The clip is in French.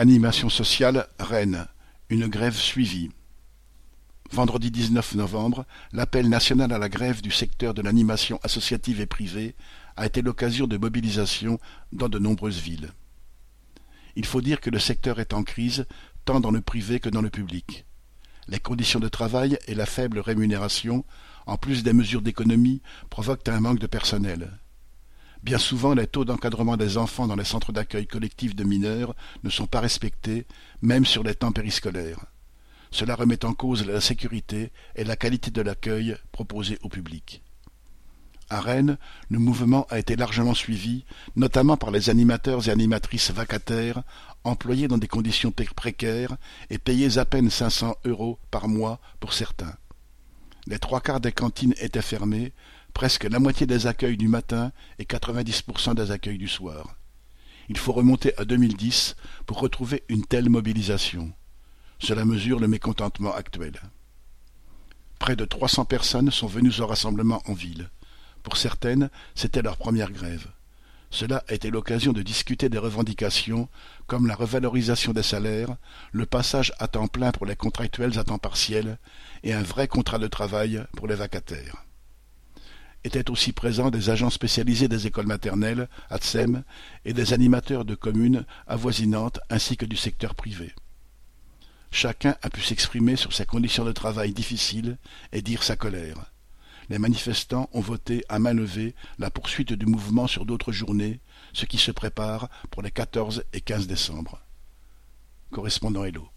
Animation sociale Rennes, une grève suivie. Vendredi 19 novembre, l'appel national à la grève du secteur de l'animation associative et privée a été l'occasion de mobilisation dans de nombreuses villes. Il faut dire que le secteur est en crise tant dans le privé que dans le public. Les conditions de travail et la faible rémunération, en plus des mesures d'économie, provoquent un manque de personnel. Bien souvent, les taux d'encadrement des enfants dans les centres d'accueil collectifs de mineurs ne sont pas respectés, même sur les temps périscolaires. Cela remet en cause la sécurité et la qualité de l'accueil proposé au public. À Rennes, le mouvement a été largement suivi, notamment par les animateurs et animatrices vacataires, employés dans des conditions précaires et payés à peine 500 euros par mois pour certains. Les trois quarts des cantines étaient fermées, presque la moitié des accueils du matin et 90% des accueils du soir. Il faut remonter à 2010 pour retrouver une telle mobilisation. Cela mesure le mécontentement actuel. Près de 300 personnes sont venues au rassemblement en ville. Pour certaines, c'était leur première grève. Cela a été l'occasion de discuter des revendications comme la revalorisation des salaires, le passage à temps plein pour les contractuels à temps partiel et un vrai contrat de travail pour les vacataires étaient aussi présents des agents spécialisés des écoles maternelles, ATSEM, et des animateurs de communes avoisinantes ainsi que du secteur privé. Chacun a pu s'exprimer sur ses conditions de travail difficiles et dire sa colère. Les manifestants ont voté à main levée la poursuite du mouvement sur d'autres journées, ce qui se prépare pour les 14 et 15 décembre. Correspondant Hello.